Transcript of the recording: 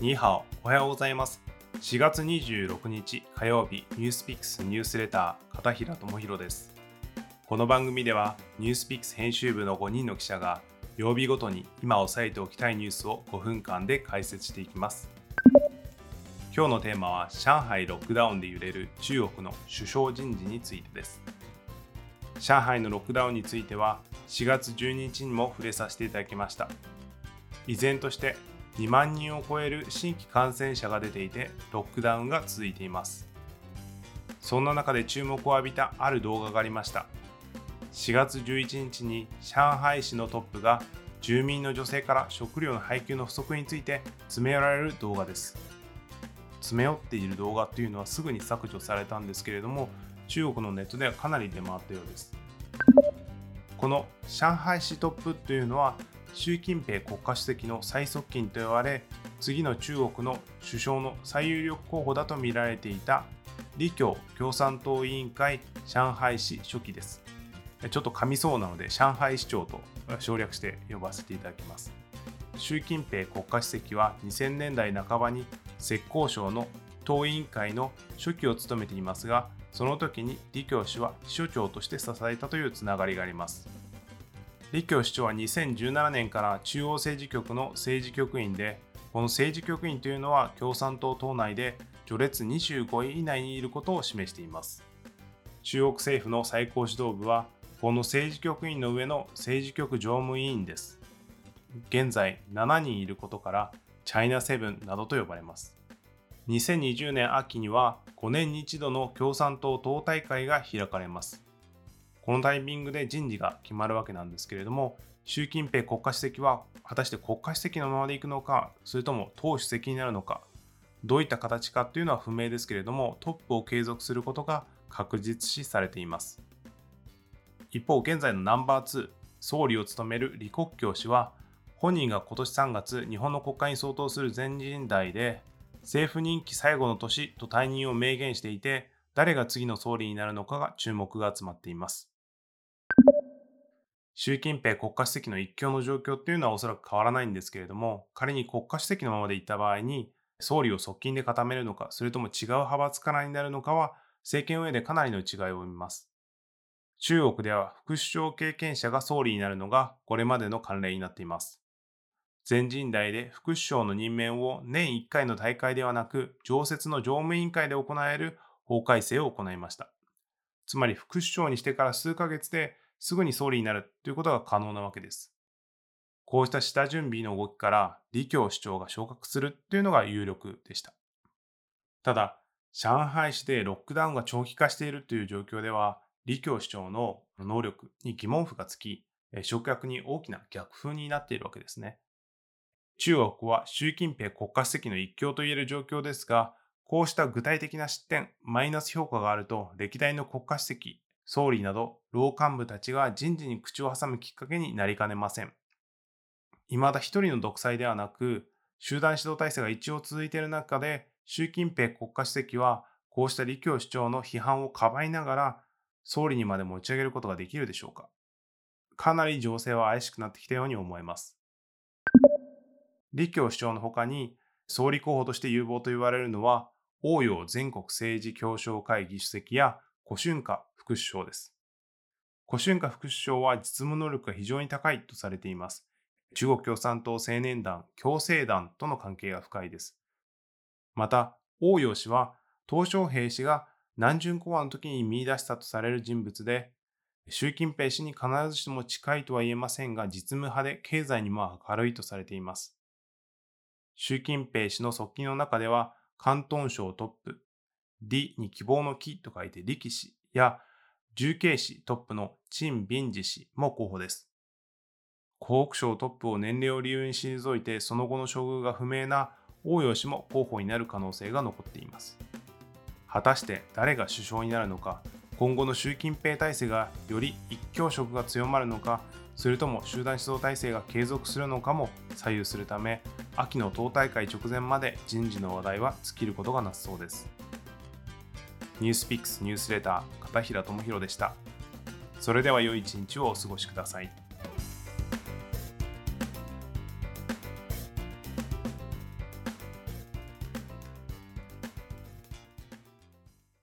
ニーハオ、おはようございます。4月26日火曜日、ニュースピックスニュースレター、片平智弘です。この番組では、ニュースピックス編集部の5人の記者が、曜日ごとに今押さえておきたいニュースを5分間で解説していきます。今日のテーマは、上海ロックダウンで揺れる中国の首相人事についてです。上海のロックダウンについては、4月12日にも触れさせていただきました。依然として2万人を超える新規感染者が出ていてロックダウンが続いています。そんな中で注目を浴びたある動画がありました。4月11日に上海市のトップが住民の女性から食料の配給の不足について詰め寄られる動画です。詰め寄っている動画というのはすぐに削除されたんですけれども中国のネットではかなり出回ったようです。この上海市トップというのは習近平国家主席の最側近と言われ次の中国の首相の最有力候補だと見られていた李強共産党委員会上海市書記です。ちょっと噛みそうなので上海市長と省略して呼ばせていただきます。習近平国家主席は2000年代半ばに浙江省の党委員会の書記を務めていますがその時に李強氏は秘書長として支えたというつながりがあります。李強市長は2017年から中央政治局の政治局員で、この政治局員というのは共産党党内で序列25位以内にいることを示しています。中国政府の最高指導部は、この政治局員の上の政治局常務委員です。現在7人いることから、チャイナセブンなどと呼ばれます。2020年秋には5年に一度の共産党党大会が開かれます。このタイミングで人事が決まるわけなんですけれども、習近平国家主席は果たして国家主席のままでいくのか、それとも党主席になるのか、どういった形かというのは不明ですけれども、トップを継続することが確実視されています。一方、現在のナンバー2、総理を務める李克強氏は、本人が今年3月、日本の国会に相当する全人代で、政府任期最後の年と退任を明言していて、誰が次の総理になるのかが注目が集まっています。習近平国家主席の一強の状況っていうのはおそらく変わらないんですけれども、仮に国家主席のままでいった場合に、総理を側近で固めるのか、それとも違う派閥からになるのかは、政権運営でかなりの違いを生みます。中国では副首相経験者が総理になるのがこれまでの慣例になっています。全人代で副首相の任命を年1回の大会ではなく、常設の常務委員会で行える法改正を行いました。つまり副首相にしてから数ヶ月ですぐに総理になるということが可能なわけです。こうした下準備の動きから李強首長が昇格するというのが有力でした。ただ、上海市でロックダウンが長期化しているという状況では、李強首長の能力に疑問符がつき、食客に大きな逆風になっているわけですね。中国は習近平国家主席の一強といえる状況ですが、こうした具体的な失点、マイナス評価があると、歴代の国家主席、総理など老幹部たちが人事に口を挟むきっかけになりかねません。未だ一人の独裁ではなく、集団指導体制が一応続いている中で、習近平国家主席はこうした李強主張の批判をかばいながら、総理にまで持ち上げることができるでしょうか。かなり情勢は怪しくなってきたように思えます。李強主張の他に、総理候補として有望と言われるのは、応陽全国政治協商会議主席や胡春華副首相です。胡春華副首相は実務能力が非常に高いとされています。中国共産党青年団、共青団との関係が深いです。また、応陽氏は、鄧小平氏が南巡講和の時に見出したとされる人物で、習近平氏に必ずしも近いとは言えませんが、実務派で経済にも明るいとされています。習近平氏の側近の中では、広東省トップ、李に希望の木と書いて力氏や、重慶市トップの陳敏治氏も候補です。湖北省トップを年齢を理由に退いて、その後の処遇が不明な応陽氏も候補になる可能性が残っています。果たして誰が首相になるのか、今後の習近平体制がより一強色が強まるのか、それとも集団指導体制が継続するのかも左右するため、秋の党大会直前まで人事の話題は尽きることがなさそうです。ニュースピックスニュースレター片平智弘でした。それでは良い一日をお過ごしください。